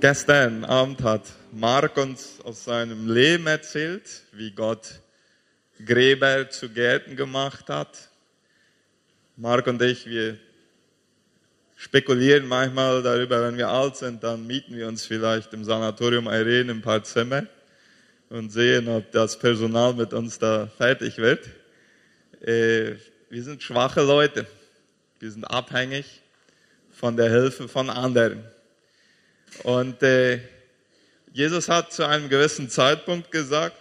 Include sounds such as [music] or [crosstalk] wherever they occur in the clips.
Gestern Abend hat Mark uns aus seinem Leben erzählt, wie Gott Gräber zu Gärten gemacht hat. Mark und ich, wir spekulieren manchmal darüber, wenn wir alt sind, dann mieten wir uns vielleicht im Sanatorium Irene ein paar Zimmer und sehen, ob das Personal mit uns da fertig wird. Äh, wir sind schwache Leute. Wir sind abhängig von der Hilfe von anderen. Und äh, Jesus hat zu einem gewissen Zeitpunkt gesagt,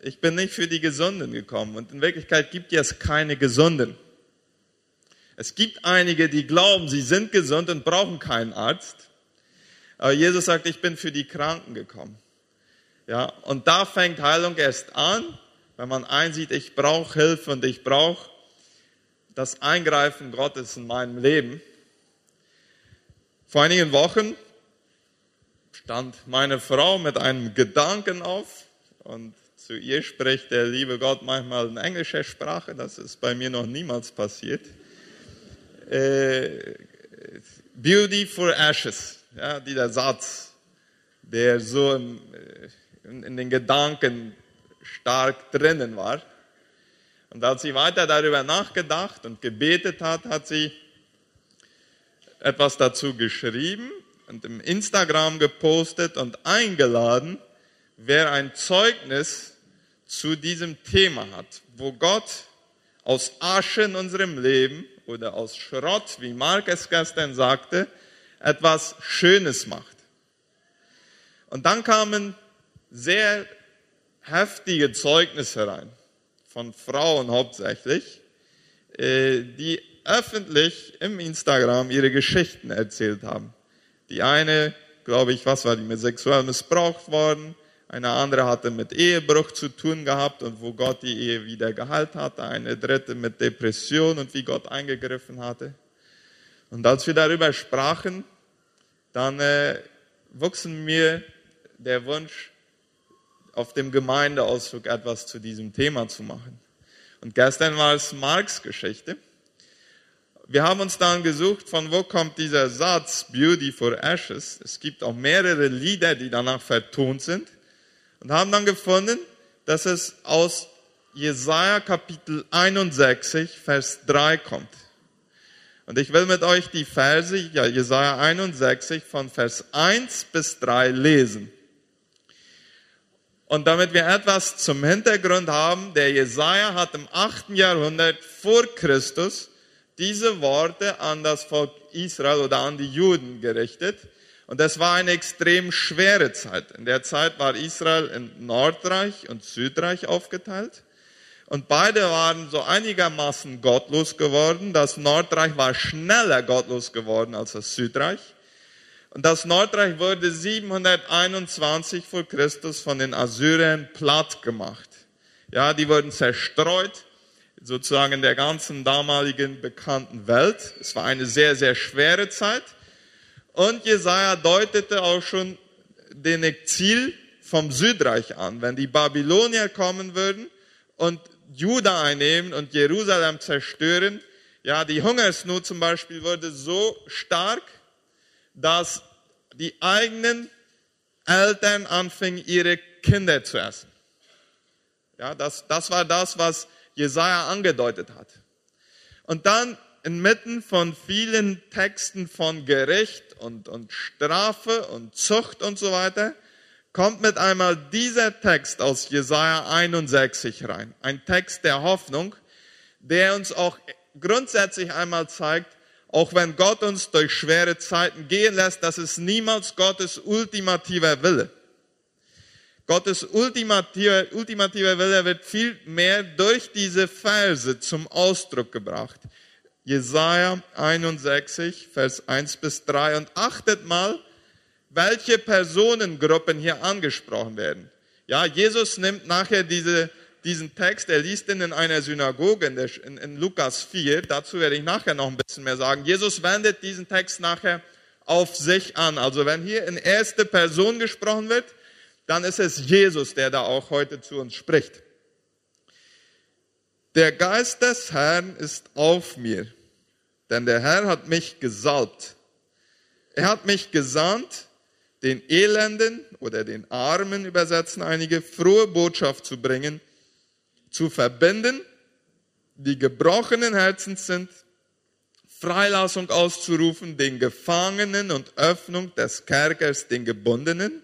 ich bin nicht für die Gesunden gekommen. Und in Wirklichkeit gibt es keine Gesunden. Es gibt einige, die glauben, sie sind gesund und brauchen keinen Arzt. Aber Jesus sagt, ich bin für die Kranken gekommen. Ja, und da fängt Heilung erst an, wenn man einsieht, ich brauche Hilfe und ich brauche das Eingreifen Gottes in meinem Leben. Vor einigen Wochen stand meine Frau mit einem Gedanken auf und zu ihr spricht der liebe Gott manchmal in englischer Sprache. Das ist bei mir noch niemals passiert. Äh, Beauty for Ashes, ja, dieser Satz, der so im, äh, in, in den Gedanken stark drinnen war. Und als sie weiter darüber nachgedacht und gebetet hat, hat sie etwas dazu geschrieben und im Instagram gepostet und eingeladen, wer ein Zeugnis zu diesem Thema hat, wo Gott aus Asche in unserem Leben oder aus Schrott, wie Mark es gestern sagte, etwas Schönes macht. Und dann kamen sehr heftige Zeugnisse rein, von Frauen hauptsächlich, äh, die öffentlich im Instagram ihre Geschichten erzählt haben. Die eine, glaube ich, was war die, mit sexuell missbraucht worden. Eine andere hatte mit Ehebruch zu tun gehabt und wo Gott die Ehe wieder geheilt hatte. Eine dritte mit Depression und wie Gott eingegriffen hatte. Und als wir darüber sprachen, dann äh, wuchsen mir der Wunsch, auf dem Gemeindeausflug etwas zu diesem Thema zu machen. Und gestern war es Marks Geschichte wir haben uns dann gesucht, von wo kommt dieser Satz Beauty for Ashes. Es gibt auch mehrere Lieder, die danach vertont sind und haben dann gefunden, dass es aus Jesaja Kapitel 61, Vers 3 kommt. Und ich will mit euch die Verse, ja, Jesaja 61 von Vers 1 bis 3 lesen. Und damit wir etwas zum Hintergrund haben, der Jesaja hat im 8. Jahrhundert vor Christus diese Worte an das Volk Israel oder an die Juden gerichtet. Und das war eine extrem schwere Zeit. In der Zeit war Israel in Nordreich und Südreich aufgeteilt. Und beide waren so einigermaßen gottlos geworden. Das Nordreich war schneller gottlos geworden als das Südreich. Und das Nordreich wurde 721 vor Christus von den Assyrern platt gemacht. Ja, die wurden zerstreut sozusagen in der ganzen damaligen bekannten Welt. Es war eine sehr, sehr schwere Zeit. Und Jesaja deutete auch schon den Exil vom Südreich an. Wenn die Babylonier kommen würden und Juda einnehmen und Jerusalem zerstören, ja, die Hungersnot zum Beispiel wurde so stark, dass die eigenen Eltern anfingen, ihre Kinder zu essen. Ja, das, das war das, was Jesaja angedeutet hat. Und dann inmitten von vielen Texten von Gericht und, und Strafe und Zucht und so weiter, kommt mit einmal dieser Text aus Jesaja 61 rein. Ein Text der Hoffnung, der uns auch grundsätzlich einmal zeigt, auch wenn Gott uns durch schwere Zeiten gehen lässt, das ist niemals Gottes ultimativer Wille. Gottes ultimativer, ultimativer Wille wird viel mehr durch diese Verse zum Ausdruck gebracht. Jesaja 61, Vers 1 bis 3. Und achtet mal, welche Personengruppen hier angesprochen werden. Ja, Jesus nimmt nachher diese, diesen Text, er liest ihn in einer Synagoge in, der, in, in Lukas 4. Dazu werde ich nachher noch ein bisschen mehr sagen. Jesus wendet diesen Text nachher auf sich an. Also wenn hier in erste Person gesprochen wird, dann ist es Jesus, der da auch heute zu uns spricht. Der Geist des Herrn ist auf mir, denn der Herr hat mich gesalbt. Er hat mich gesandt, den Elenden oder den Armen übersetzen einige, frohe Botschaft zu bringen, zu verbinden, die gebrochenen Herzens sind, Freilassung auszurufen, den Gefangenen und Öffnung des Kerkers den Gebundenen,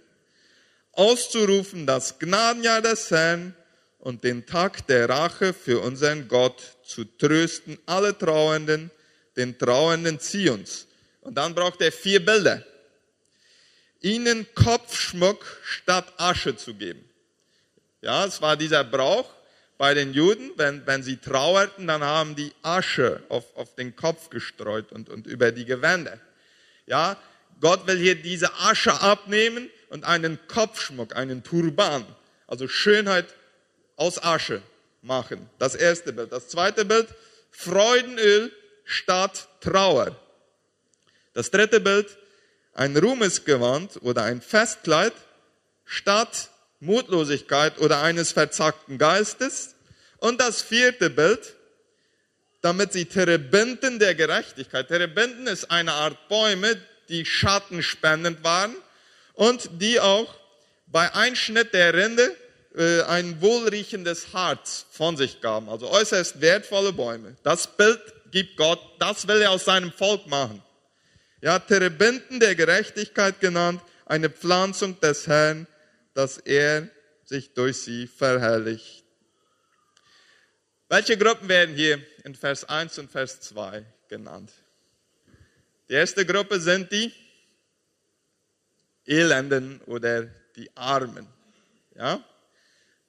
auszurufen das Gnadenjahr des Herrn und den Tag der Rache für unseren Gott zu trösten, alle Trauernden, den Trauernden Zions. Und dann braucht er vier Bilder. Ihnen Kopfschmuck statt Asche zu geben. Ja, es war dieser Brauch, bei den Juden, wenn, wenn sie trauerten, dann haben die Asche auf, auf den Kopf gestreut und, und über die Gewänder. Ja, Gott will hier diese Asche abnehmen und einen Kopfschmuck, einen Turban, also Schönheit aus Asche machen. Das erste Bild. Das zweite Bild, Freudenöl statt Trauer. Das dritte Bild, ein Ruhmesgewand oder ein Festkleid statt Mutlosigkeit oder eines verzackten Geistes. Und das vierte Bild, damit sie Terebinten der Gerechtigkeit. Terebinten ist eine Art Bäume, die schattenspendend waren und die auch bei Einschnitt der Rinde äh, ein wohlriechendes Harz von sich gaben. Also äußerst wertvolle Bäume. Das Bild gibt Gott, das will er aus seinem Volk machen. Ja, Terebinten der Gerechtigkeit genannt, eine Pflanzung des Herrn, dass er sich durch sie verherrlicht. Welche Gruppen werden hier in Vers 1 und Vers 2 genannt? Die erste Gruppe sind die Elenden oder die Armen. Ja?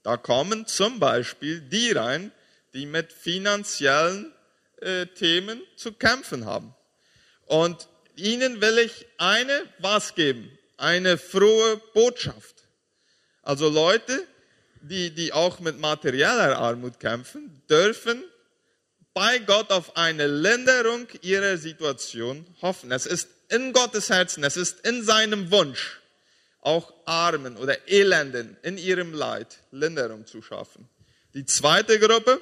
Da kommen zum Beispiel die rein, die mit finanziellen äh, Themen zu kämpfen haben. Und ihnen will ich eine was geben? Eine frohe Botschaft. Also Leute, die, die auch mit materieller Armut kämpfen, dürfen bei Gott auf eine Linderung ihrer Situation hoffen. Es ist in Gottes Herzen, es ist in seinem Wunsch, auch Armen oder Elenden in ihrem Leid Linderung zu schaffen. Die zweite Gruppe,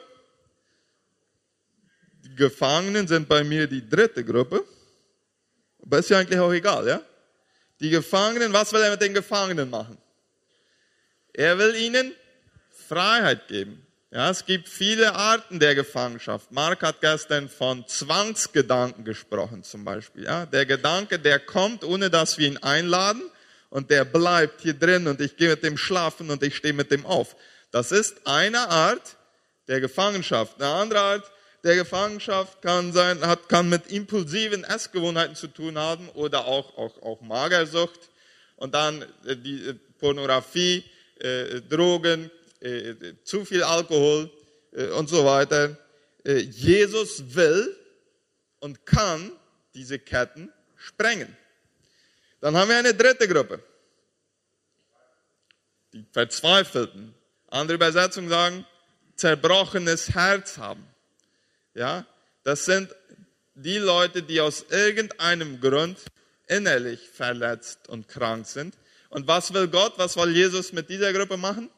die Gefangenen sind bei mir die dritte Gruppe. Aber ist ja eigentlich auch egal, ja? Die Gefangenen, was will er mit den Gefangenen machen? Er will ihnen Freiheit geben. Ja, es gibt viele Arten der Gefangenschaft. Mark hat gestern von Zwangsgedanken gesprochen, zum Beispiel. Ja, der Gedanke, der kommt, ohne dass wir ihn einladen, und der bleibt hier drin und ich gehe mit dem schlafen und ich stehe mit dem auf. Das ist eine Art der Gefangenschaft. Eine andere Art der Gefangenschaft kann sein, hat, kann mit impulsiven Essgewohnheiten zu tun haben oder auch, auch, auch Magersucht und dann äh, die äh, Pornografie, äh, Drogen, äh, zu viel Alkohol äh, und so weiter. Äh, Jesus will und kann diese Ketten sprengen. Dann haben wir eine dritte Gruppe. Die Verzweifelten. Andere Übersetzungen sagen, zerbrochenes Herz haben. Ja, das sind die Leute, die aus irgendeinem Grund innerlich verletzt und krank sind und was will Gott, was will Jesus mit dieser Gruppe machen?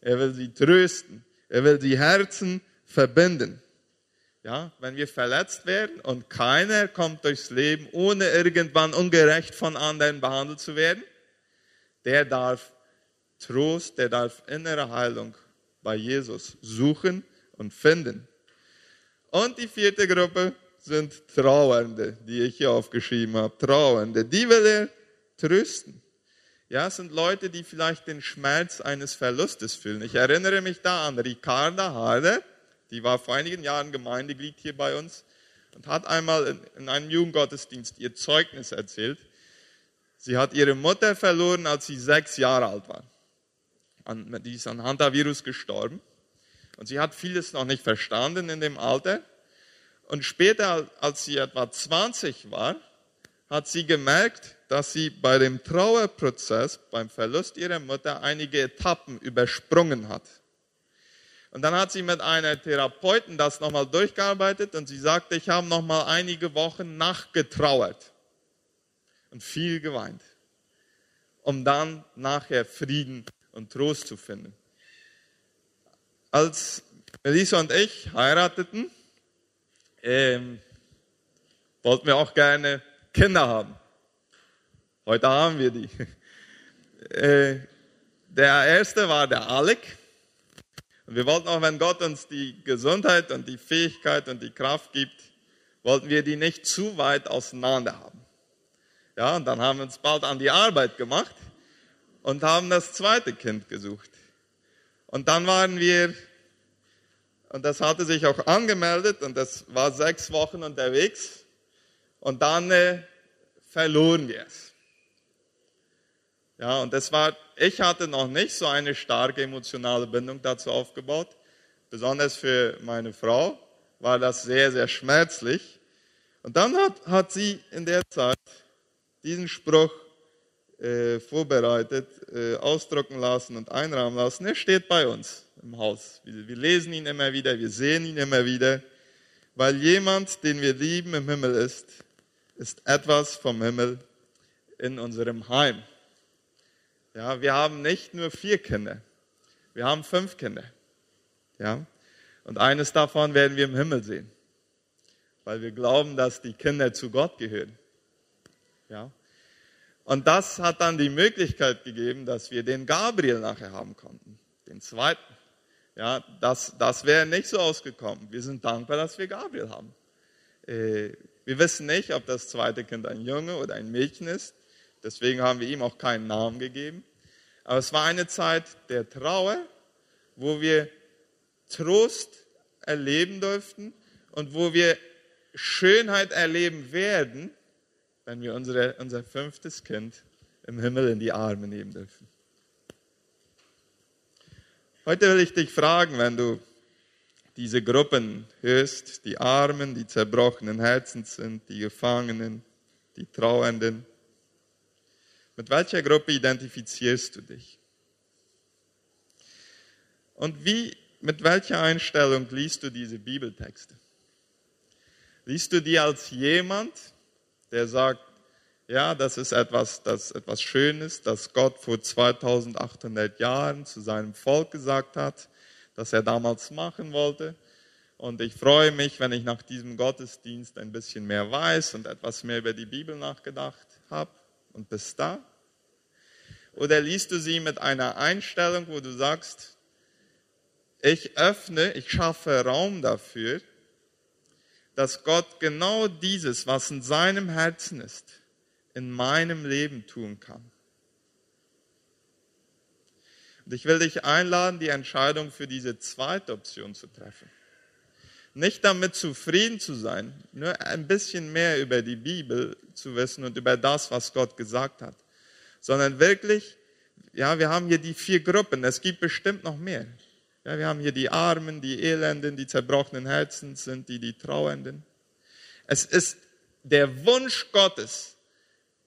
Er will sie trösten. Er will die Herzen verbinden. Ja, wenn wir verletzt werden und keiner kommt durchs Leben, ohne irgendwann ungerecht von anderen behandelt zu werden, der darf Trost, der darf innere Heilung bei Jesus suchen und finden. Und die vierte Gruppe sind Trauernde, die ich hier aufgeschrieben habe. Trauernde, die will er trösten. Ja, es sind Leute, die vielleicht den Schmerz eines Verlustes fühlen. Ich erinnere mich da an Ricarda Harder, die war vor einigen Jahren Gemeindeglied hier bei uns und hat einmal in, in einem Jugendgottesdienst ihr Zeugnis erzählt. Sie hat ihre Mutter verloren, als sie sechs Jahre alt war. Die ist an Hantavirus gestorben. Und sie hat vieles noch nicht verstanden in dem Alter. Und später, als sie etwa 20 war, hat sie gemerkt, dass sie bei dem Trauerprozess, beim Verlust ihrer Mutter, einige Etappen übersprungen hat. Und dann hat sie mit einer Therapeuten das nochmal durchgearbeitet und sie sagte, ich habe nochmal einige Wochen nachgetrauert und viel geweint, um dann nachher Frieden und Trost zu finden. Als Melissa und ich heirateten, ähm, wollten wir auch gerne Kinder haben. Heute haben wir die. [laughs] Äh, der erste war der Alec. Und wir wollten auch, wenn Gott uns die Gesundheit und die Fähigkeit und die Kraft gibt, wollten wir die nicht zu weit auseinander haben. Ja, und dann haben wir uns bald an die Arbeit gemacht und haben das zweite Kind gesucht. Und dann waren wir, und das hatte sich auch angemeldet und das war sechs Wochen unterwegs. Und dann äh, verloren wir es. Ja, und das war, ich hatte noch nicht so eine starke emotionale Bindung dazu aufgebaut. Besonders für meine Frau war das sehr, sehr schmerzlich. Und dann hat, hat sie in der Zeit diesen Spruch äh, vorbereitet, äh, ausdrucken lassen und einrahmen lassen. Er steht bei uns im Haus. Wir, wir lesen ihn immer wieder, wir sehen ihn immer wieder, weil jemand, den wir lieben, im Himmel ist, ist etwas vom Himmel in unserem Heim. Ja, wir haben nicht nur vier Kinder, wir haben fünf Kinder. Ja, und eines davon werden wir im Himmel sehen, weil wir glauben, dass die Kinder zu Gott gehören. Ja, und das hat dann die Möglichkeit gegeben, dass wir den Gabriel nachher haben konnten, den zweiten. Ja, das, das wäre nicht so ausgekommen. Wir sind dankbar, dass wir Gabriel haben. Äh, wir wissen nicht, ob das zweite Kind ein Junge oder ein Mädchen ist. Deswegen haben wir ihm auch keinen Namen gegeben. Aber es war eine Zeit der Trauer, wo wir Trost erleben durften und wo wir Schönheit erleben werden, wenn wir unsere, unser fünftes Kind im Himmel in die Arme nehmen dürfen. Heute will ich dich fragen, wenn du diese Gruppen hörst, die Armen, die zerbrochenen Herzen sind, die Gefangenen, die Trauernden, mit welcher Gruppe identifizierst du dich? Und wie, mit welcher Einstellung liest du diese Bibeltexte? Liest du die als jemand, der sagt, ja, das ist etwas, das etwas Schönes, das Gott vor 2800 Jahren zu seinem Volk gesagt hat, das er damals machen wollte. Und ich freue mich, wenn ich nach diesem Gottesdienst ein bisschen mehr weiß und etwas mehr über die Bibel nachgedacht habe. Und bis da? Oder liest du sie mit einer Einstellung, wo du sagst, ich öffne, ich schaffe Raum dafür, dass Gott genau dieses, was in seinem Herzen ist, in meinem Leben tun kann. Und ich will dich einladen, die Entscheidung für diese zweite Option zu treffen. Nicht damit zufrieden zu sein, nur ein bisschen mehr über die Bibel zu wissen und über das, was Gott gesagt hat, sondern wirklich, ja, wir haben hier die vier Gruppen, es gibt bestimmt noch mehr. Ja, wir haben hier die Armen, die Elenden, die zerbrochenen Herzen sind, die, die Trauernden. Es ist der Wunsch Gottes,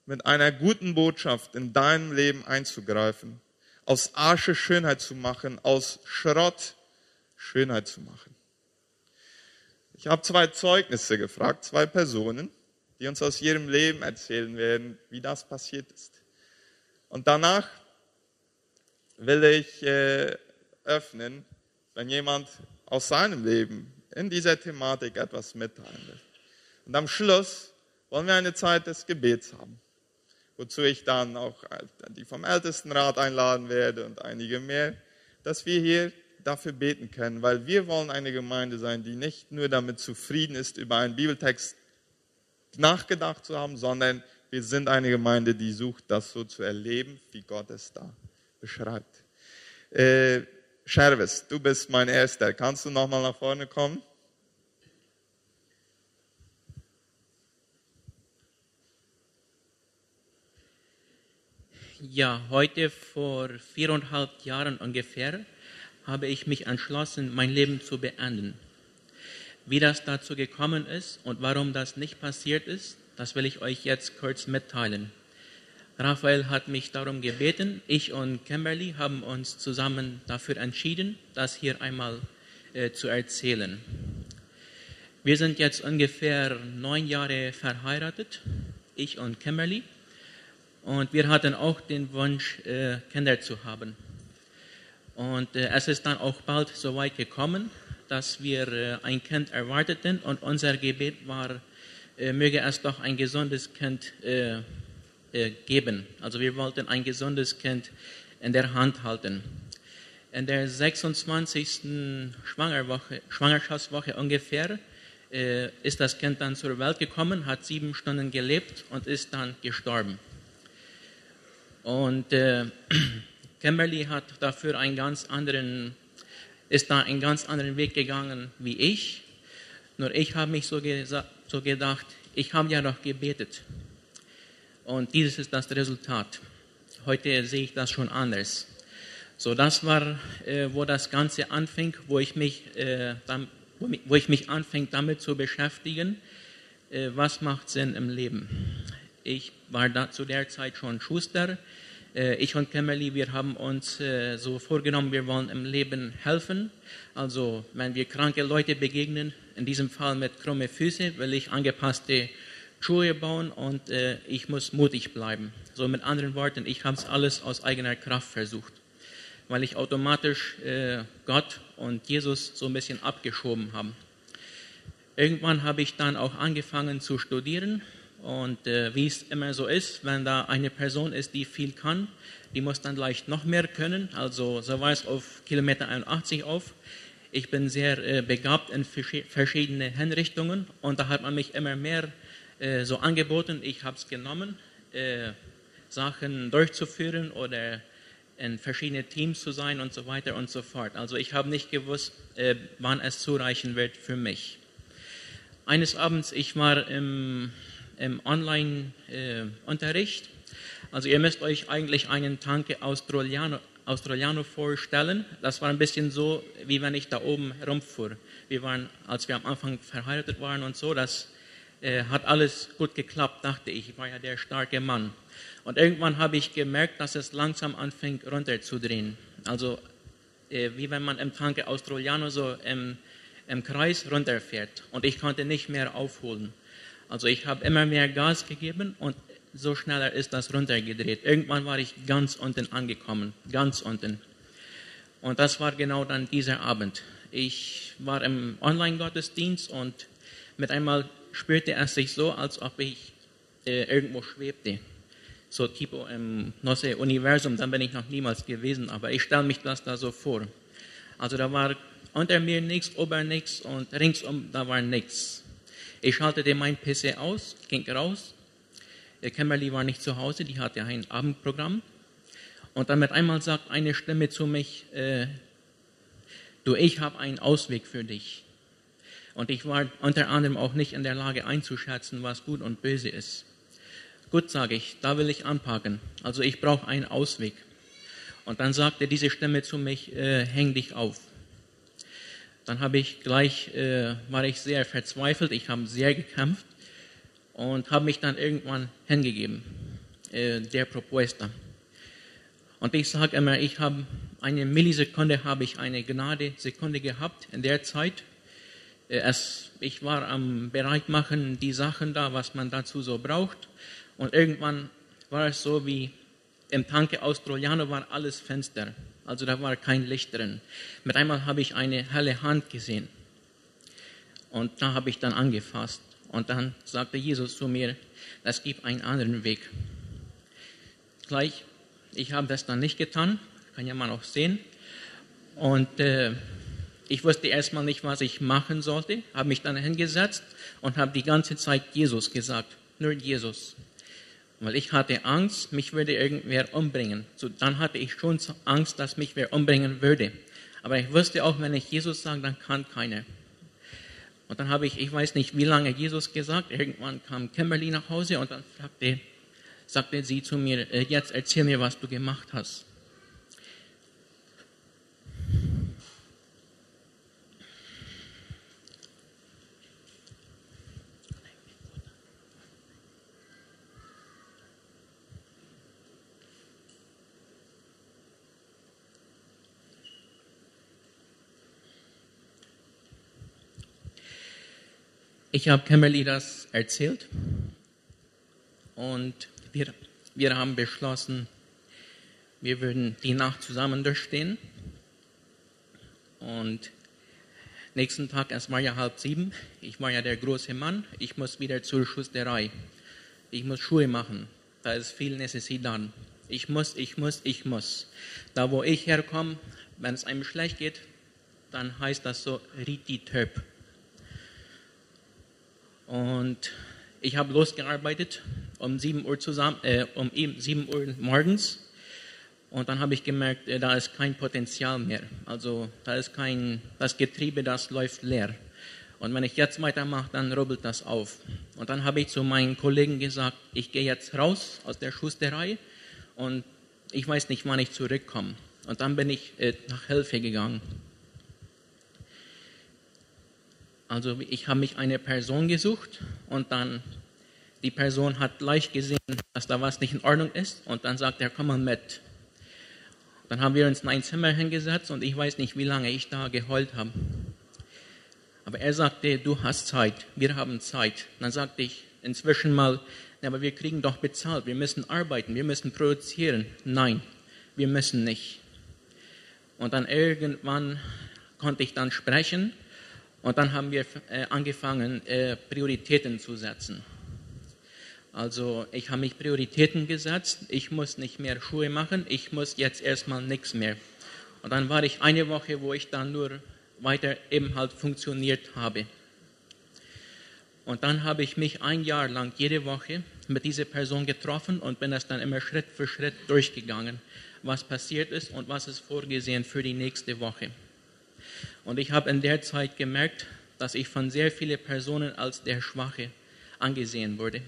mit einer guten Botschaft in deinem Leben einzugreifen, aus Asche Schönheit zu machen, aus Schrott Schönheit zu machen. Ich habe zwei Zeugnisse gefragt, zwei Personen, die uns aus ihrem Leben erzählen werden, wie das passiert ist. Und danach will ich äh, öffnen, wenn jemand aus seinem Leben in dieser Thematik etwas mitteilen will. Und am Schluss wollen wir eine Zeit des Gebets haben, wozu ich dann auch die vom Ältestenrat einladen werde und einige mehr, dass wir hier dafür beten können, weil wir wollen eine Gemeinde sein, die nicht nur damit zufrieden ist, über einen Bibeltext nachgedacht zu haben, sondern wir sind eine Gemeinde, die sucht, das so zu erleben, wie Gott es da beschreibt. Äh, Schervis, du bist mein Erster. Kannst du nochmal nach vorne kommen? Ja, heute vor viereinhalb Jahren ungefähr habe ich mich entschlossen, mein Leben zu beenden. Wie das dazu gekommen ist und warum das nicht passiert ist, das will ich euch jetzt kurz mitteilen. Raphael hat mich darum gebeten. Ich und Kimberly haben uns zusammen dafür entschieden, das hier einmal äh, zu erzählen. Wir sind jetzt ungefähr neun Jahre verheiratet, ich und Kimberly. Und wir hatten auch den Wunsch, äh, Kinder zu haben. Und äh, es ist dann auch bald so weit gekommen, dass wir äh, ein Kind erwarteten und unser Gebet war, möge es doch ein gesundes Kind äh, äh, geben. Also wir wollten ein gesundes Kind in der Hand halten. In der 26. Schwangerwoche, Schwangerschaftswoche ungefähr äh, ist das Kind dann zur Welt gekommen, hat sieben Stunden gelebt und ist dann gestorben. Und äh, [clears throat] Kimberly hat dafür einen ganz anderen, ist da einen ganz anderen Weg gegangen wie ich. Nur ich habe mich so, so gedacht, ich habe ja doch gebetet. Und dieses ist das Resultat. Heute sehe ich das schon anders. So, das war, äh, wo das Ganze anfing, wo ich mich, äh, dann, wo ich mich anfing, damit zu beschäftigen, äh, was macht Sinn im Leben. Ich war da zu der Zeit schon Schuster. Äh, ich und Kemmerli, wir haben uns äh, so vorgenommen, wir wollen im Leben helfen. Also, wenn wir kranke Leute begegnen, in diesem Fall mit krumme Füße, will ich angepasste Schuhe bauen und äh, ich muss mutig bleiben. So mit anderen Worten, ich habe es alles aus eigener Kraft versucht, weil ich automatisch äh, Gott und Jesus so ein bisschen abgeschoben habe. Irgendwann habe ich dann auch angefangen zu studieren und äh, wie es immer so ist, wenn da eine Person ist, die viel kann, die muss dann leicht noch mehr können. Also so war auf Kilometer 81 auf. Ich bin sehr äh, begabt in verschiedene Hinrichtungen und da hat man mich immer mehr äh, so angeboten, ich habe es genommen, äh, Sachen durchzuführen oder in verschiedene Teams zu sein und so weiter und so fort. Also ich habe nicht gewusst, wann es zureichen wird für mich. Eines Abends, ich war im, im Online-Unterricht. also ihr müsst euch eigentlich einen Tanke Australiano, Australiano vorstellen. Das war ein bisschen so, wie wenn ich da oben herumfuhr. Wir waren, als wir am Anfang verheiratet waren und so, das äh, hat alles gut geklappt, dachte ich. Ich war ja der starke Mann. Und irgendwann habe ich gemerkt, dass es langsam anfängt runterzudrehen. Also äh, wie wenn man im Tanke Australiano so im, im Kreis runterfährt. Und ich konnte nicht mehr aufholen. Also ich habe immer mehr Gas gegeben und so schneller ist das runtergedreht. Irgendwann war ich ganz unten angekommen, ganz unten. Und das war genau dann dieser Abend. Ich war im Online-Gottesdienst und mit einmal spürte es sich so, als ob ich äh, irgendwo schwebte. So tipo im Nosse Universum, dann bin ich noch niemals gewesen, aber ich stelle mich das da so vor. Also da war unter mir nichts, ober nichts und ringsum da war nichts. Ich schaltete mein PC aus, ging raus. Kimberly war nicht zu Hause, die hatte ein Abendprogramm. Und dann mit einmal sagt eine Stimme zu mich, äh, du, ich habe einen Ausweg für dich. Und ich war unter anderem auch nicht in der Lage einzuschätzen, was gut und böse ist. Gut, sage ich, da will ich anpacken. Also ich brauche einen Ausweg. Und dann sagte diese Stimme zu mich, äh, häng dich auf. Dann habe ich gleich, äh, war ich sehr verzweifelt, ich habe sehr gekämpft und habe mich dann irgendwann hingegeben, äh, der Propoester. Und ich sage immer, ich habe eine Millisekunde, habe ich eine Gnade-Sekunde gehabt in der Zeit, äh, es, ich war am Bereitmachen die Sachen da, was man dazu so braucht. Und irgendwann war es so wie im Tanke Australiano war alles Fenster. Also da war kein Licht drin. Mit einmal habe ich eine helle Hand gesehen. Und da habe ich dann angefasst. Und dann sagte Jesus zu mir, es gibt einen anderen Weg. Gleich, ich habe das dann nicht getan, kann ja mal auch sehen. Und äh, ich wusste erstmal nicht, was ich machen sollte, habe mich dann hingesetzt und habe die ganze Zeit Jesus gesagt, nur Jesus. Weil ich hatte Angst, mich würde irgendwer umbringen. So, dann hatte ich schon Angst, dass mich wer umbringen würde. Aber ich wusste auch, wenn ich Jesus sage, dann kann keiner. Und dann habe ich, ich weiß nicht, wie lange Jesus gesagt. Irgendwann kam Kimberly nach Hause und dann fragte, sagte sie zu mir, äh, jetzt erzähl mir, was du gemacht hast. Ich habe Kimberly das erzählt und wir, wir haben beschlossen, wir würden die Nacht zusammen durchstehen. Und nächsten Tag, es war ja halb sieben, ich war ja der große Mann, ich muss wieder zur Schusterei. Ich muss Schuhe machen. da ist viel Necessidad. Ich muss, ich muss, ich muss. Da, wo ich herkomme, wenn es einem schlecht geht, dann heißt das so Riti Töp. Und ich habe losgearbeitet um 7 Uhr zusammen, äh, um 7 Uhr morgens. Und dann habe ich gemerkt, äh, da ist kein Potenzial mehr. Also da ist kein, das Getriebe, das läuft leer. Und wenn ich jetzt weitermache, dann rubbelt das auf. Und dann habe ich zu meinen Kollegen gesagt, ich gehe jetzt raus aus der Schusterei und ich weiß nicht, wann ich zurückkomme. Und dann bin ich äh, nach Hilfe gegangen. Also ich habe mich eine Person gesucht und dann die Person hat gleich gesehen, dass da was nicht in Ordnung ist und dann sagt er, komm mal mit. Dann haben wir uns in ein Zimmer hingesetzt und ich weiß nicht, wie lange ich da geheult habe. Aber er sagte, du hast Zeit, wir haben Zeit. Dann sagte ich inzwischen mal, aber wir kriegen doch bezahlt, wir müssen arbeiten, wir müssen produzieren. Nein, wir müssen nicht. Und dann irgendwann konnte ich dann sprechen und dann haben wir äh, angefangen, äh, Prioritäten zu setzen. Also ich habe mich Prioritäten gesetzt, ich muss nicht mehr Schuhe machen, ich muss jetzt erstmal nichts mehr. Und dann war ich eine Woche, wo ich dann nur weiter eben halt funktioniert habe. Und dann habe ich mich ein Jahr lang jede Woche mit dieser Person getroffen und bin das dann immer Schritt für Schritt durchgegangen, was passiert ist und was ist vorgesehen für die nächste Woche. Und ich habe in der Zeit gemerkt, dass ich von sehr vielen Personen als der Schwache angesehen wurde,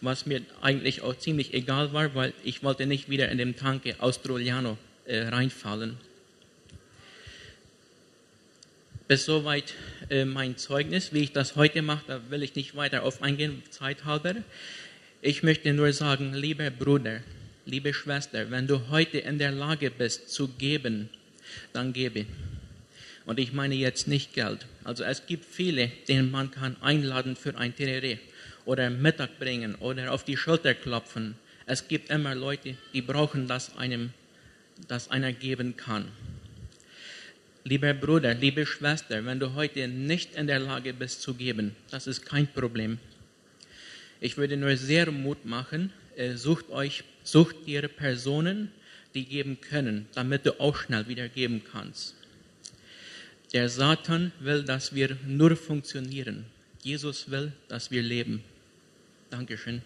was mir eigentlich auch ziemlich egal war, weil ich wollte nicht wieder in dem Tanke Australiano äh, reinfallen. Bis soweit äh, mein Zeugnis. Wie ich das heute mache, da will ich nicht weiter auf eingehen, zeithalber. Ich möchte nur sagen, lieber Bruder, liebe Schwester, wenn du heute in der Lage bist zu geben, dann gebe. Und ich meine jetzt nicht Geld. Also es gibt viele, denen man kann einladen für ein Terere oder Mittag bringen oder auf die Schulter klopfen. Es gibt immer Leute, die brauchen, dass einem, dass einer geben kann. Lieber Bruder, liebe Schwester, wenn du heute nicht in der Lage bist zu geben, das ist kein Problem. Ich würde nur sehr Mut machen, äh, sucht euch, sucht dir Personen, die geben können, damit du auch schnell wieder geben kannst. Der Satan will, dass wir nur funktionieren. Jesus will, dass wir leben. Dankeschön.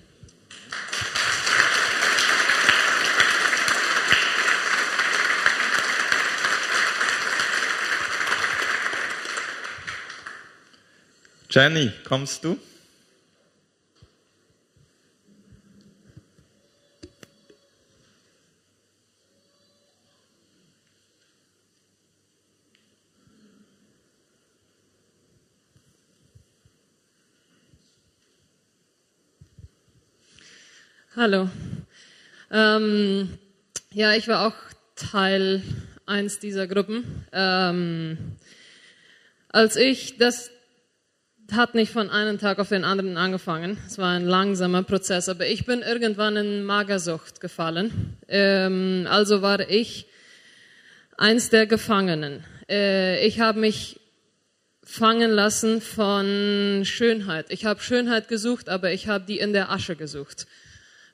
Jenny, kommst du? Hallo. Ähm, ja, ich war auch Teil eins dieser Gruppen. Ähm, als ich das hat nicht von einem Tag auf den anderen angefangen. Es war ein langsamer Prozess, aber ich bin irgendwann in Magersucht gefallen. Ähm, also war ich eins der Gefangenen. Äh, ich habe mich fangen lassen von Schönheit. Ich habe Schönheit gesucht, aber ich habe die in der Asche gesucht.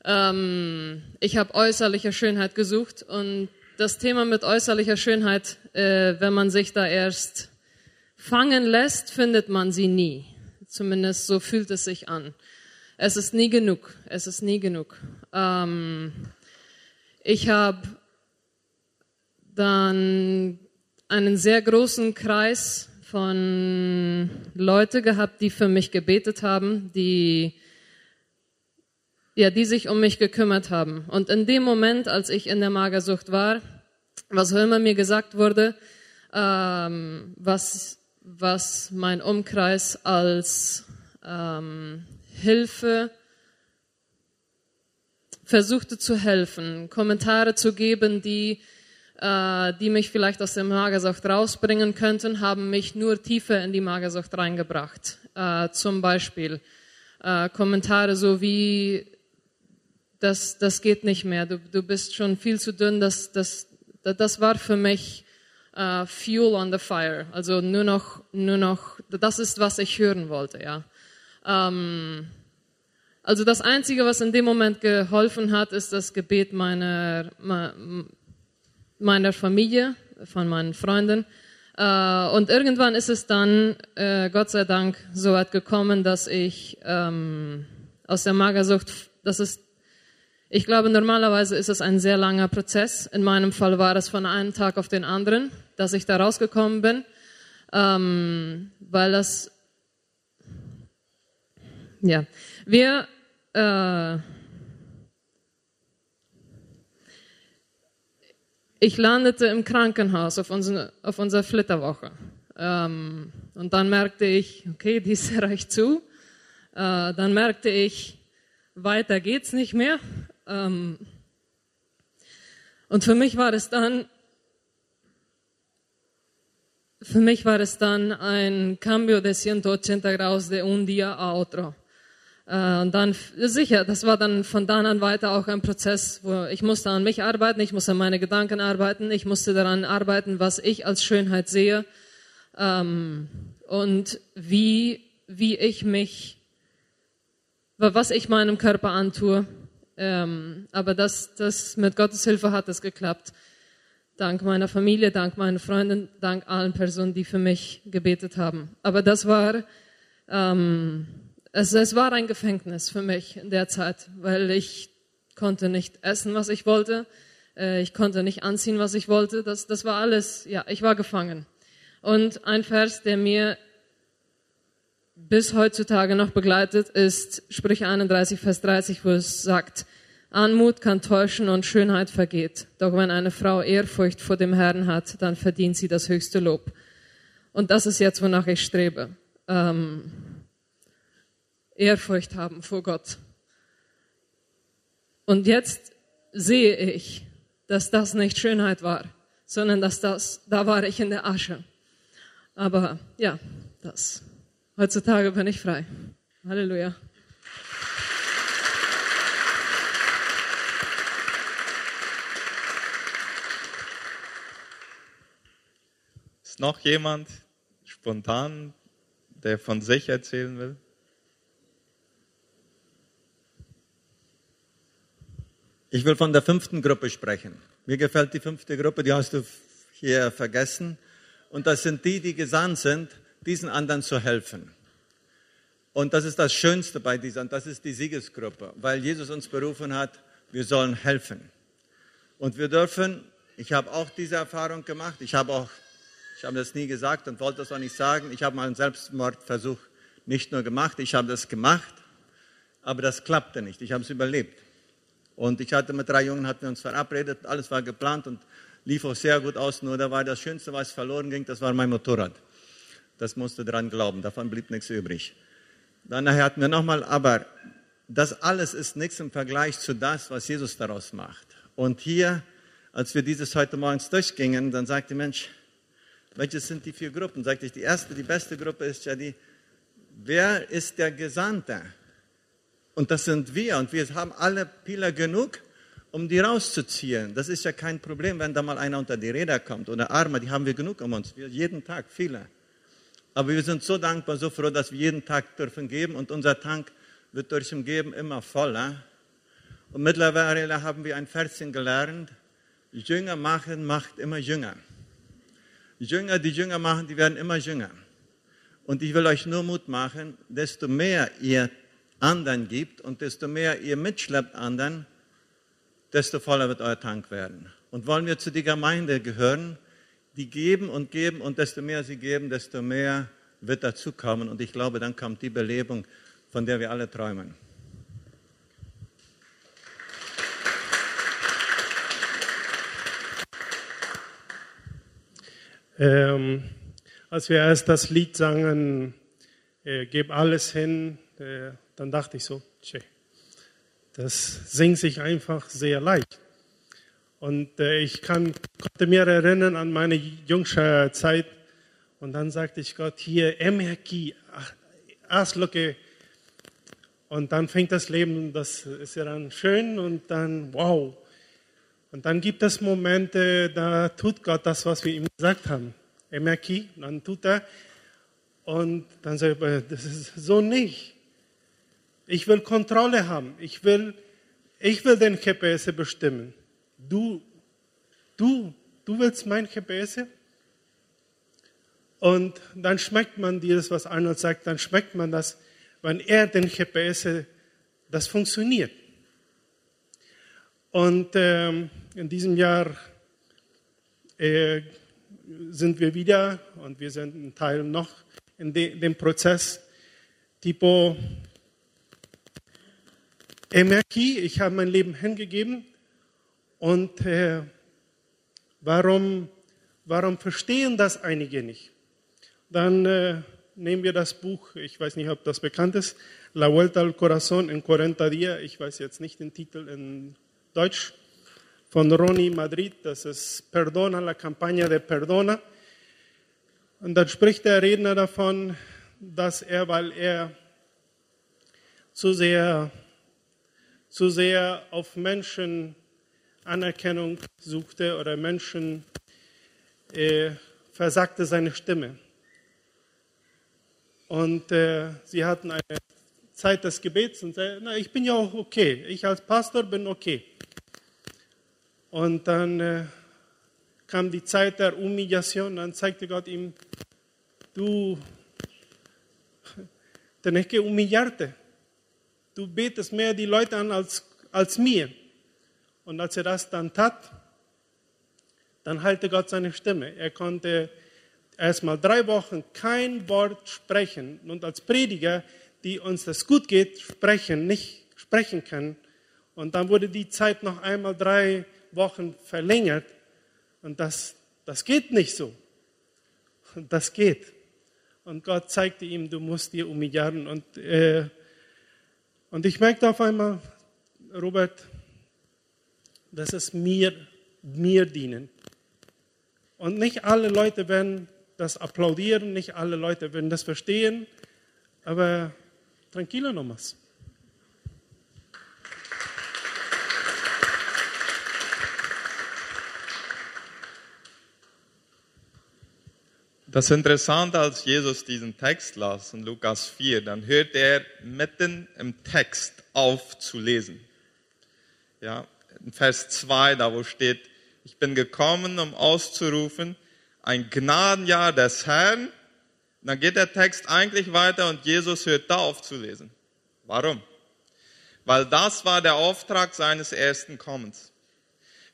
Ähm, ich habe äußerliche Schönheit gesucht und das Thema mit äußerlicher Schönheit, äh, wenn man sich da erst fangen lässt, findet man sie nie. Zumindest so fühlt es sich an. Es ist nie genug. Es ist nie genug. Ähm, ich habe dann einen sehr großen Kreis von Leute gehabt, die für mich gebetet haben, die ja, die sich um mich gekümmert haben. Und in dem Moment, als ich in der Magersucht war, was auch immer mir gesagt wurde, ähm, was was mein Umkreis als ähm, Hilfe versuchte zu helfen, Kommentare zu geben, die, äh, die mich vielleicht aus der Magersucht rausbringen könnten, haben mich nur tiefer in die Magersucht reingebracht. Äh, zum Beispiel äh, Kommentare so wie, das, das geht nicht mehr, du, du bist schon viel zu dünn, das, das, das war für mich uh, Fuel on the Fire. Also nur noch, nur noch, das ist, was ich hören wollte, ja. Ähm, Also das Einzige, was in dem Moment geholfen hat, ist das Gebet meiner, meiner Familie, von meinen Freunden. Äh, und irgendwann ist es dann, äh, Gott sei Dank, so weit gekommen, dass ich ähm, aus der Magersucht, das ist, ich glaube, normalerweise ist es ein sehr langer Prozess. In meinem Fall war es von einem Tag auf den anderen, dass ich da rausgekommen bin, ähm, weil das, ja, wir, äh, ich landete im Krankenhaus auf, unsere, auf unserer Flitterwoche. Ähm, und dann merkte ich, okay, dies [laughs] reicht zu. Äh, dann merkte ich, weiter geht's nicht mehr. Ähm, und für mich war es dann, für mich war es dann ein cambio de 180 grados de un día a otro. Äh, und dann, sicher, das war dann von dann an weiter auch ein Prozess, wo ich musste an mich arbeiten, ich musste an meine Gedanken arbeiten, ich musste daran arbeiten, was ich als Schönheit sehe ähm, und wie, wie ich mich, was ich meinem Körper antue. Ähm, aber das, das mit Gottes Hilfe hat es geklappt. Dank meiner Familie, dank meinen Freunden, dank allen Personen, die für mich gebetet haben. Aber das war ähm, es, es war ein Gefängnis für mich in der Zeit, weil ich konnte nicht essen, was ich wollte. Äh, ich konnte nicht anziehen, was ich wollte. Das, das war alles, ja, ich war gefangen. Und ein Vers, der mir bis heutzutage noch begleitet, ist Sprüche 31, Vers 30, wo es sagt, Anmut kann täuschen und Schönheit vergeht. Doch wenn eine Frau Ehrfurcht vor dem Herrn hat, dann verdient sie das höchste Lob. Und das ist jetzt, wonach ich strebe. Ähm, Ehrfurcht haben vor Gott. Und jetzt sehe ich, dass das nicht Schönheit war, sondern dass das, da war ich in der Asche. Aber ja, das. Heutzutage bin ich frei. Halleluja. Ist noch jemand spontan, der von sich erzählen will? Ich will von der fünften Gruppe sprechen. Mir gefällt die fünfte Gruppe, die hast du hier vergessen. Und das sind die, die gesandt sind, diesen anderen zu helfen. Und das ist das Schönste bei dieser, und das ist die Siegesgruppe, weil Jesus uns berufen hat, wir sollen helfen. Und wir dürfen, ich habe auch diese Erfahrung gemacht, ich habe auch, ich habe das nie gesagt und wollte das auch nicht sagen, ich habe mal einen Selbstmordversuch nicht nur gemacht, ich habe das gemacht, aber das klappte nicht, ich habe es überlebt. Und ich hatte mit drei Jungen, hatten wir uns verabredet, alles war geplant und lief auch sehr gut aus. Nur da war das Schönste, was verloren ging, das war mein Motorrad. Das musste dran glauben, davon blieb nichts übrig. Dann nachher hatten wir nochmal, aber das alles ist nichts im Vergleich zu das, was Jesus daraus macht. Und hier, als wir dieses heute morgens durchgingen, dann sagte Mensch, welche sind die vier Gruppen? Sagte ich, die erste, die beste Gruppe ist ja die, wer ist der Gesandte? Und das sind wir. Und wir haben alle Pilar genug, um die rauszuziehen. Das ist ja kein Problem, wenn da mal einer unter die Räder kommt oder Arme, die haben wir genug um uns. Wir jeden Tag, viele. Aber wir sind so dankbar, so froh, dass wir jeden Tag dürfen geben und unser Tank wird durch dem Geben immer voller. Und mittlerweile haben wir ein Verschen gelernt, Jünger machen macht immer Jünger. Jünger, die Jünger machen, die werden immer jünger. Und ich will euch nur Mut machen, desto mehr ihr anderen gibt und desto mehr ihr mitschleppt anderen, desto voller wird euer Tank werden. Und wollen wir zu der Gemeinde gehören, die geben und geben und desto mehr sie geben, desto mehr wird dazu kommen. Und ich glaube, dann kommt die Belebung, von der wir alle träumen. Ähm, als wir erst das Lied sangen, äh, Gib alles hin, äh, dann dachte ich so, tschä, das singt sich einfach sehr leicht. Und äh, ich kann, konnte mir erinnern an meine jüngste Zeit. Und dann sagte ich Gott, hier, Emerki, Asloke. Und dann fängt das Leben, das ist ja dann schön und dann, wow. Und dann gibt es Momente, da tut Gott das, was wir ihm gesagt haben. Emerki, dann tut er. Und dann sagt er, das ist so nicht. Ich will Kontrolle haben. Ich will, ich will den GPS bestimmen. Du, du, du willst mein GPS? Und dann schmeckt man dieses, was Arnold sagt, dann schmeckt man das, wenn er den GPS, das funktioniert. Und ähm, in diesem Jahr äh, sind wir wieder und wir sind ein Teil noch in de, dem Prozess. Tipo Emerki, ich habe mein Leben hingegeben und äh, warum, warum verstehen das einige nicht? Dann äh, nehmen wir das Buch, ich weiß nicht, ob das bekannt ist, La Vuelta al Corazón en 40 Días, ich weiß jetzt nicht den Titel in Deutsch, von Ronnie Madrid, das ist Perdona, la Campaña de Perdona. Und dann spricht der Redner davon, dass er, weil er zu sehr, zu sehr auf Menschen Anerkennung suchte oder Menschen äh, versagte seine Stimme. Und äh, sie hatten eine Zeit des Gebets und sagten, na, ich bin ja auch okay. Ich als Pastor bin okay. Und dann äh, kam die Zeit der Humiliation. Dann zeigte Gott ihm, du tenés que humillarte. Du betest mehr die Leute an als, als mir. Und als er das dann tat, dann heilte Gott seine Stimme. Er konnte erstmal drei Wochen kein Wort sprechen und als Prediger, die uns das gut geht, sprechen, nicht sprechen können. Und dann wurde die Zeit noch einmal drei Wochen verlängert und das, das geht nicht so. Das geht. Und Gott zeigte ihm, du musst dir umjahren. Und, äh, und ich merkte auf einmal, Robert, dass es mir, mir dienen. Und nicht alle Leute werden das applaudieren, nicht alle Leute werden das verstehen, aber tranquilo nomás. Das Interessante, als Jesus diesen Text las in Lukas 4, dann hört er mitten im Text auf zu lesen. Ja, Vers 2, da wo steht, ich bin gekommen, um auszurufen, ein Gnadenjahr des Herrn. Dann geht der Text eigentlich weiter und Jesus hört da auf zu lesen. Warum? Weil das war der Auftrag seines ersten Kommens.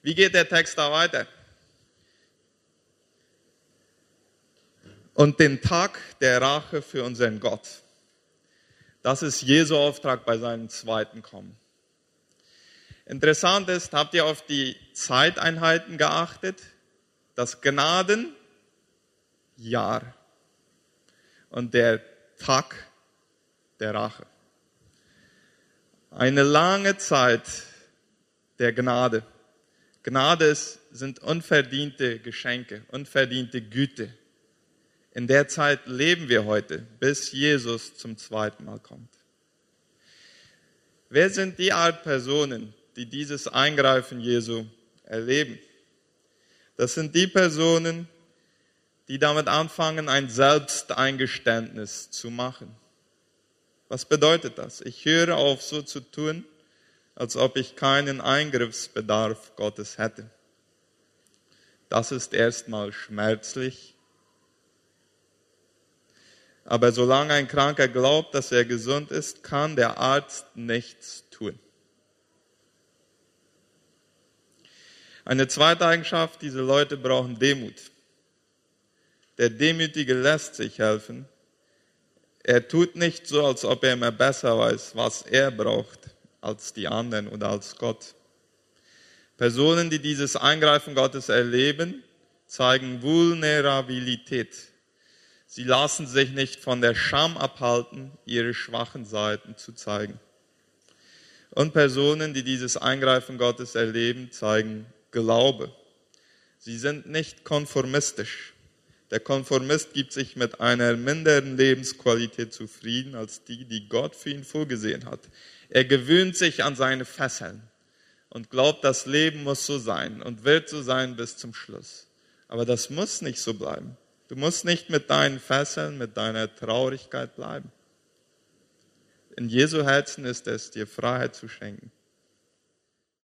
Wie geht der Text da weiter? Und den Tag der Rache für unseren Gott. Das ist Jesu Auftrag bei seinem zweiten Kommen. Interessant ist, habt ihr auf die Zeiteinheiten geachtet? Das Gnadenjahr und der Tag der Rache. Eine lange Zeit der Gnade. Gnade ist, sind unverdiente Geschenke, unverdiente Güte. In der Zeit leben wir heute, bis Jesus zum zweiten Mal kommt. Wer sind die Art Personen, die dieses Eingreifen Jesu erleben? Das sind die Personen, die damit anfangen, ein Selbsteingeständnis zu machen. Was bedeutet das? Ich höre auf, so zu tun, als ob ich keinen Eingriffsbedarf Gottes hätte. Das ist erstmal schmerzlich aber solange ein Kranker glaubt, dass er gesund ist, kann der Arzt nichts tun. Eine zweite Eigenschaft, diese Leute brauchen Demut. Der Demütige lässt sich helfen. Er tut nicht so, als ob er immer besser weiß, was er braucht, als die anderen oder als Gott. Personen, die dieses Eingreifen Gottes erleben, zeigen Vulnerabilität. Sie lassen sich nicht von der Scham abhalten, ihre schwachen Seiten zu zeigen. Und Personen, die dieses Eingreifen Gottes erleben, zeigen Glaube. Sie sind nicht konformistisch. Der Konformist gibt sich mit einer minderen Lebensqualität zufrieden als die, die Gott für ihn vorgesehen hat. Er gewöhnt sich an seine Fesseln und glaubt, das Leben muss so sein und wird so sein bis zum Schluss. Aber das muss nicht so bleiben. Du musst nicht mit deinen Fesseln, mit deiner Traurigkeit bleiben. in Jesu Herzen ist es, dir Freiheit zu schenken.